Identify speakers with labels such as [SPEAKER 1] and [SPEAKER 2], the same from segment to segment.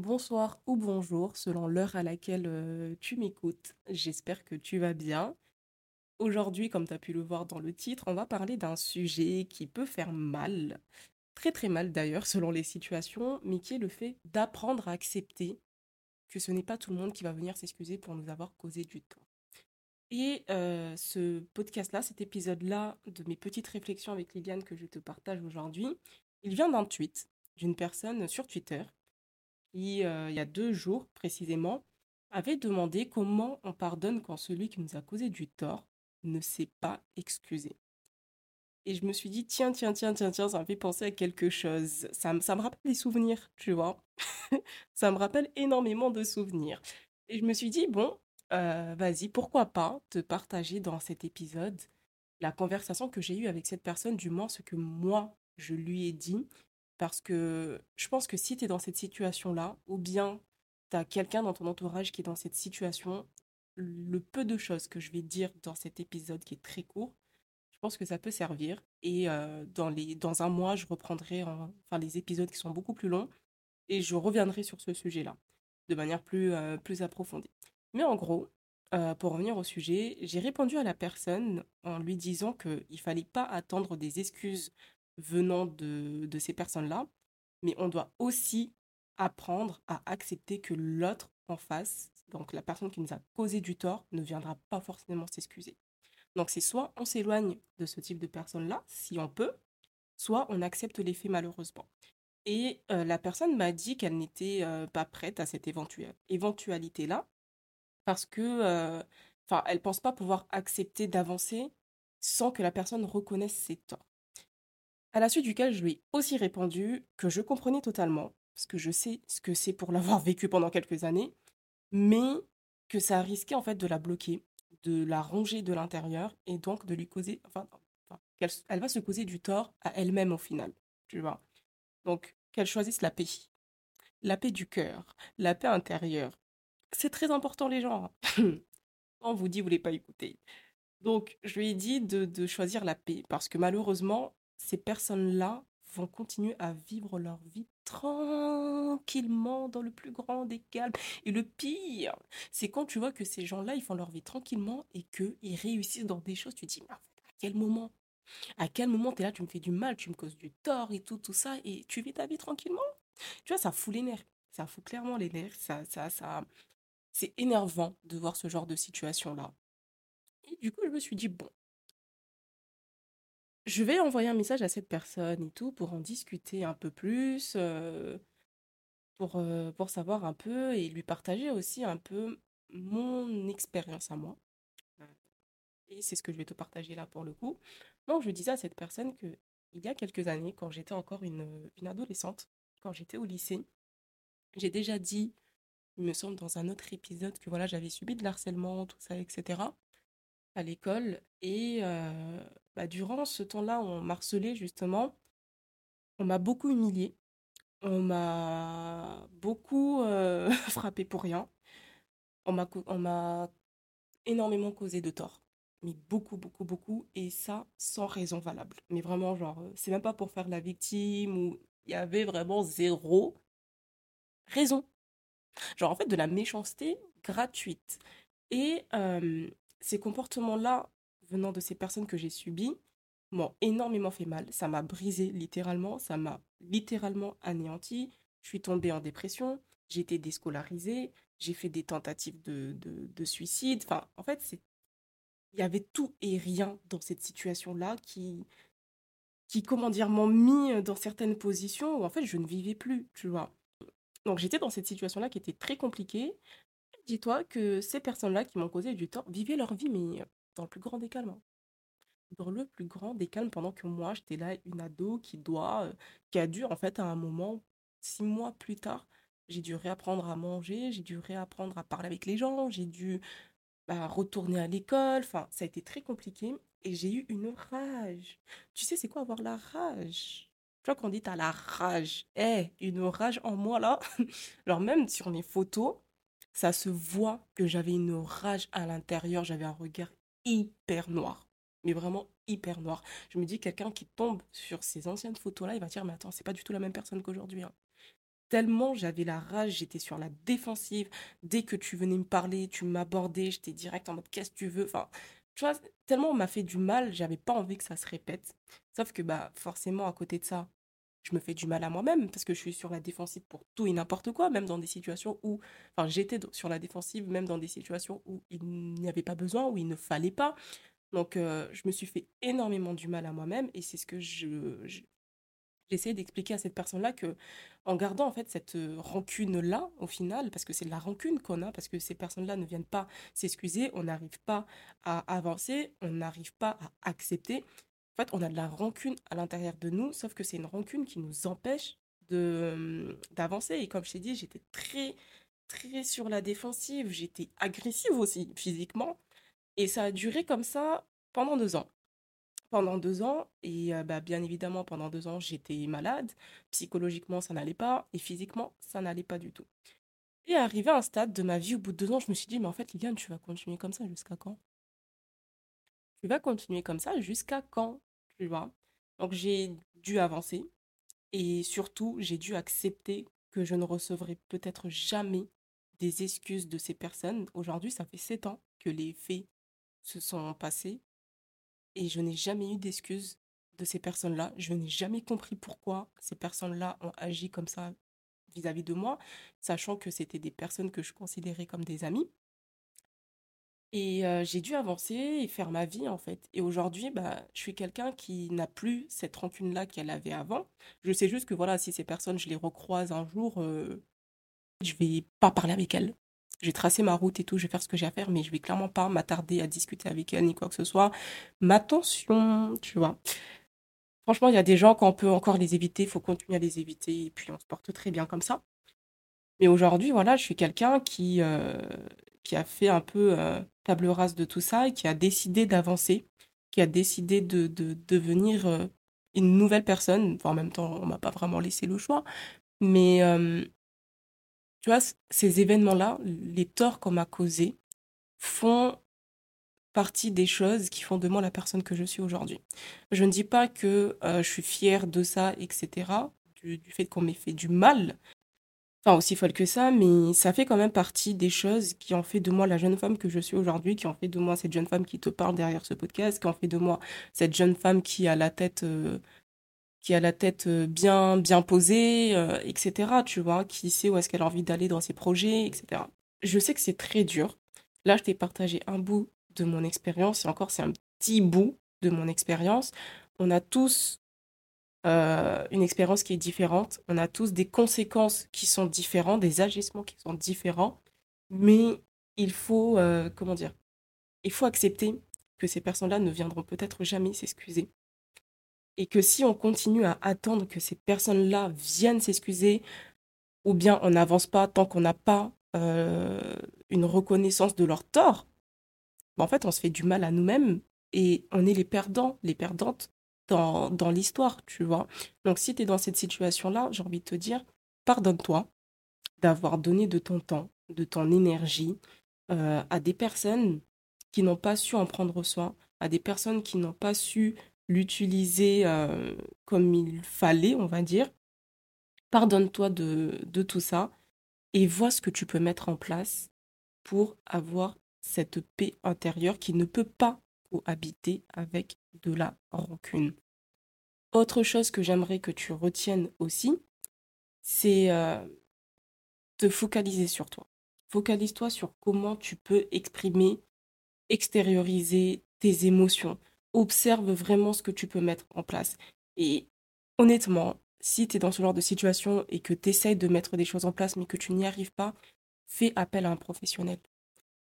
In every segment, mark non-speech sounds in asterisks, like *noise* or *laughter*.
[SPEAKER 1] bonsoir ou bonjour selon l'heure à laquelle euh, tu m'écoutes. J'espère que tu vas bien. Aujourd'hui, comme tu as pu le voir dans le titre, on va parler d'un sujet qui peut faire mal, très très mal d'ailleurs selon les situations, mais qui est le fait d'apprendre à accepter que ce n'est pas tout le monde qui va venir s'excuser pour nous avoir causé du tort. Et euh, ce podcast-là, cet épisode-là de mes petites réflexions avec Liliane que je te partage aujourd'hui, il vient d'un tweet d'une personne sur Twitter euh, il y a deux jours précisément, avait demandé comment on pardonne quand celui qui nous a causé du tort ne s'est pas excusé. Et je me suis dit, tiens, tiens, tiens, tiens, tiens, ça me fait penser à quelque chose. Ça, ça me rappelle des souvenirs, tu vois. *laughs* ça me rappelle énormément de souvenirs. Et je me suis dit, bon, euh, vas-y, pourquoi pas te partager dans cet épisode la conversation que j'ai eue avec cette personne, du moins ce que moi, je lui ai dit, parce que je pense que si tu es dans cette situation-là, ou bien tu as quelqu'un dans ton entourage qui est dans cette situation, le peu de choses que je vais dire dans cet épisode qui est très court, je pense que ça peut servir. Et euh, dans, un mois, je reprendrai enfin, les épisodes qui sont beaucoup plus longs et je reviendrai sur ce sujet-là de manière plus, euh, approfondie. Mais en gros, euh, pour revenir au sujet, j'ai répondu à la personne en lui disant qu'il ne fallait pas attendre des excuses venant de, de ces personnes-là, mais on doit aussi apprendre à accepter que l'autre en face, donc la personne qui nous a causé du tort, ne viendra pas forcément s'excuser. Donc c'est soit on s'éloigne de ce type de personne-là, si on peut, soit on accepte les faits malheureusement. Et euh, la personne m'a dit qu'elle n'était euh, pas prête à cette éventualité-là, parce que, euh, enfin, pense pas pouvoir accepter d'avancer sans que la personne reconnaisse ses torts. À la suite duquel je lui ai aussi répondu que je comprenais totalement, parce que je sais ce que c'est pour *laughs* l'avoir vécu pendant quelques années, mais que ça risquait en fait de la bloquer, de la ronger de l'intérieur et donc de lui causer, enfin, qu'elle elle va se causer du tort à elle-même au final, tu vois. Donc qu'elle choisisse la paix, la paix du cœur, la paix intérieure. C'est très important les gens. *clears throat* On vous dit, vous voulez pas écouter. Donc je lui ai dit de choisir la paix parce que malheureusement, ces personnes-là vont continuer à vivre leur vie tranquillement dans le plus grand des calmes. Et le pire, c'est quand tu vois que ces gens-là, ils font leur vie tranquillement et qu'ils réussissent dans des choses, tu te dis, mais à quel moment? À quel moment tu es là, tu me fais du mal, tu me causes du tort et tout, tout ça, et tu vis ta vie tranquillement? Tu vois, ça fout les nerfs. Ça fout clairement les nerfs. Ça, ça, ça... C'est énervant de voir ce genre de situation-là. Et du coup, je me suis dit, bon, je vais envoyer un message à cette personne et tout pour en discuter un peu plus, euh, pour, euh, pour savoir un peu et lui partager aussi un peu mon expérience à moi. Et c'est ce que je vais te partager là pour le coup. Donc, je disais à cette personne que il y a quelques années, quand j'étais encore une, une adolescente, quand j'étais au lycée, j'ai déjà dit, il me semble dans un autre épisode, que voilà, j'avais subi de l'harcèlement, tout ça, etc à l'école. Et euh, bah, durant ce temps-là, on m'a harcelé justement. On m'a beaucoup humilié. On m'a beaucoup euh, *laughs* frappé pour rien. On m'a, énormément causé de tort. Mais beaucoup, beaucoup, beaucoup. Et ça, sans raison valable. Mais vraiment, genre, euh, c'est même pas pour faire la victime ou il y avait vraiment zéro raison. Genre, en fait, de la méchanceté gratuite. Et ces comportements-là, venant de ces personnes que j'ai subies, m'ont énormément fait mal. Ça m'a brisé littéralement, ça m'a littéralement anéanti. Je suis tombée en dépression, j'ai été déscolarisée, j'ai fait des tentatives de, de, suicide. Enfin, en fait, c'est il y avait tout et rien dans cette situation-là qui, qui, comment dire, m'ont mis dans certaines positions où en fait je ne vivais plus, tu vois. Donc j'étais dans cette situation-là qui était très compliquée. Dis-toi que ces personnes-là qui m'ont causé du tort vivaient leur vie, mais dans le plus grand des. Hein. Dans le plus grand des pendant que moi, j'étais là, une ado qui doit, qui a dû, en fait, à un moment, six mois plus tard, j'ai dû réapprendre à manger, j'ai dû réapprendre à parler avec les gens, j'ai dû bah, retourner à l'école. Enfin, ça a été très compliqué et j'ai eu une rage. Tu sais, c'est quoi avoir la rage? Tu vois qu'on dit t'as la rage. Eh, une rage en moi là. *laughs* Alors même sur mes photos, ça se voit que j'avais une rage à l'intérieur, j'avais un regard hyper noir, mais vraiment hyper noir. Je me dis, quelqu'un qui tombe sur ces anciennes photos-là, il va dire, mais attends, c'est pas du tout la même personne qu'aujourd'hui. Hein. tellement j'avais la rage, j'étais sur la défensive. Dès que tu venais me parler, tu m'abordais, j'étais direct en mode qu'est-ce que tu veux? Enfin, tu vois, tellement on m'a fait du mal, j'avais pas envie que ça se répète. Sauf que bah forcément à côté de ça, je me fais du mal à moi-même parce que je suis sur la défensive pour tout et n'importe quoi, même dans des situations où, enfin, j'étais sur la défensive, même dans des situations où il n'y avait pas besoin, où il ne fallait pas. Donc, euh, je me suis fait énormément du mal à moi-même et c'est ce que je, j'essaie d'expliquer à cette personne-là que, en gardant en fait cette euh, rancune-là, au final, parce que c'est de la rancune qu'on a, parce que ces personnes-là ne viennent pas s'excuser, on n'arrive pas à avancer, on n'arrive pas à accepter fait, on a de la rancune à l'intérieur de nous, sauf que c'est une rancune qui nous empêche de d'avancer. Et comme je t'ai dit, j'étais très, très sur la défensive. J'étais agressive aussi, physiquement. Et ça a duré comme ça pendant deux ans. Pendant deux ans, et euh, bah, bien évidemment, pendant deux ans, j'étais malade. Psychologiquement, ça n'allait pas. Et physiquement, ça n'allait pas du tout. Et arrivé à un stade de ma vie, au bout de deux ans, je me suis dit, mais en fait, Liliane, tu vas continuer comme ça jusqu'à quand? Tu vas continuer comme ça jusqu'à quand? Donc j'ai dû avancer et surtout j'ai dû accepter que je ne recevrai peut-être jamais des excuses de ces personnes. Aujourd'hui, ça fait sept ans que les faits se sont passés et je n'ai jamais eu d'excuses de ces personnes-là. Je n'ai jamais compris pourquoi ces personnes-là ont agi comme ça vis-à-vis -vis de moi, sachant que c'était des personnes que je considérais comme des amis. Et j'ai dû avancer et faire ma vie, en fait. Et aujourd'hui, bah, je suis quelqu'un qui n'a plus cette rancune-là qu'elle avait avant. Je sais juste que voilà, si ces personnes, je les recroise un jour, euh, je vais pas parler avec elles. Je vais tracer ma route et tout, je vais faire ce que j'ai à faire, mais je vais clairement pas m'attarder à discuter avec elles ni quoi que ce soit. Mais attention, tu vois. Franchement, il y a des gens qu'on peut encore les éviter, il faut continuer à les éviter, et puis on se porte très bien comme ça. Mais aujourd'hui, voilà, je suis quelqu'un qui, qui a fait un peu table rase de tout ça et qui a décidé d'avancer, qui a décidé de, de, devenir une nouvelle personne. En même temps, on m'a pas vraiment laissé le choix. Mais tu vois, ces événements-là, les torts qu'on m'a causés, font partie des choses qui font de moi la personne que je suis aujourd'hui. Je ne dis pas que je suis fière de ça, etc., du fait qu'on m'ait fait du mal, enfin aussi folle que ça, mais ça fait quand même partie des choses qui ont fait de moi la jeune femme que je suis aujourd'hui, qui ont fait de moi cette jeune femme qui te parle derrière ce podcast, qui ont fait de moi cette jeune femme qui a la tête, euh, qui a la tête euh, bien, bien posée, euh, etc. Tu vois, qui sait où est-ce qu'elle a envie d'aller dans ses projets, etc. Je sais que c'est très dur. Là, je t'ai partagé un bout de mon expérience, et encore, c'est un petit bout de mon expérience. On a tous euh, une expérience qui est différente. On a tous des conséquences qui sont différentes, des agissements qui sont différents. Mais il faut, euh, comment dire, il faut accepter que ces personnes-là ne viendront peut-être jamais s'excuser. Et que si on continue à attendre que ces personnes-là viennent s'excuser, ou bien on n'avance pas tant qu'on n'a pas euh, une reconnaissance de leur tort, ben, en fait, on se fait du mal à nous-mêmes et on est les perdants, les perdantes dans, l'histoire, tu vois. Donc si tu es dans cette situation-là, j'ai envie de te dire, pardonne-toi d'avoir donné de ton temps, de ton énergie euh, à des personnes qui n'ont pas su en prendre soin, à des personnes qui n'ont pas su l'utiliser euh, comme il fallait, on va dire. Pardonne-toi de, de tout ça et vois ce que tu peux mettre en place pour avoir cette paix intérieure qui ne peut pas habiter avec de la rancune. Autre chose que j'aimerais que tu retiennes aussi, c'est euh, te focaliser sur toi. Focalise-toi sur comment tu peux exprimer, extérioriser tes émotions. Observe vraiment ce que tu peux mettre en place. Et honnêtement, si tu es dans ce genre de situation et que tu essayes de mettre des choses en place mais que tu n'y arrives pas, fais appel à un professionnel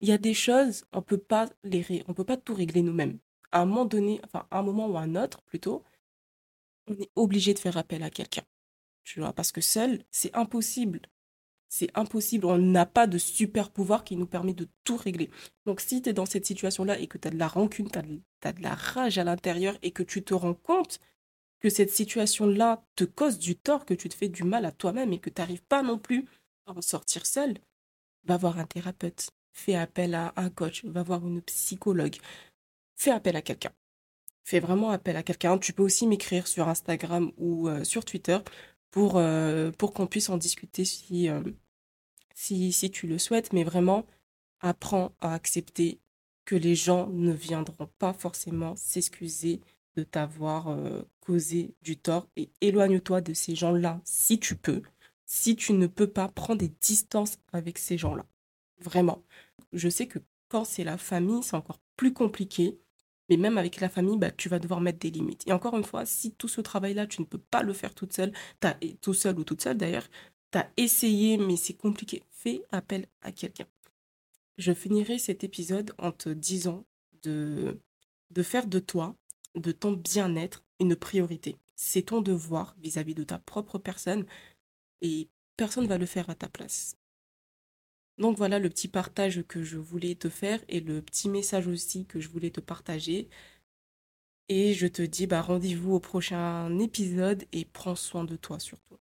[SPEAKER 1] il y a des choses, on peut pas les on peut pas tout régler nous-mêmes. À un moment donné, enfin, à un moment ou un autre, plutôt, on est obligé de faire appel à quelqu'un. Tu vois, parce que seul, c'est impossible. C'est impossible. On n'a pas de super pouvoir qui nous permet de tout régler. Donc, si tu es dans cette situation-là et que tu as de la rancune, tu as, de la rage à l'intérieur et que tu te rends compte que cette situation-là te cause du tort, que tu te fais du mal à toi-même et que tu n'arrives pas non plus à en sortir seul, va voir un thérapeute fais appel à un coach, va voir une psychologue, fais appel à quelqu'un. Fais vraiment appel à quelqu'un. Tu peux aussi m'écrire sur Instagram ou euh, sur Twitter pour, euh, pour qu'on puisse en discuter si, euh, si, si tu le souhaites. Mais vraiment, apprends à accepter que les gens ne viendront pas forcément s'excuser de t'avoir causé du tort et éloigne-toi de ces gens-là si tu peux. Si tu ne peux pas, prends des distances avec ces gens-là. Vraiment. Je sais que quand c'est la famille, c'est encore plus compliqué. Mais même avec la famille, bah, tu vas devoir mettre des limites. Et encore une fois, si tout ce travail-là, tu ne peux pas le faire toute seule, tout seul ou toute seule d'ailleurs, tu as essayé, mais c'est compliqué, fais appel à quelqu'un. Je finirai cet épisode en te disant de, de faire de toi, de ton bien-être, une priorité. C'est ton devoir vis-à-vis -vis de ta propre personne et personne ne va le faire à ta place. Donc voilà le petit partage que je voulais te faire et le petit message aussi que je voulais te partager. Et je te dis bah, rendez-vous au prochain épisode et prends soin de toi surtout.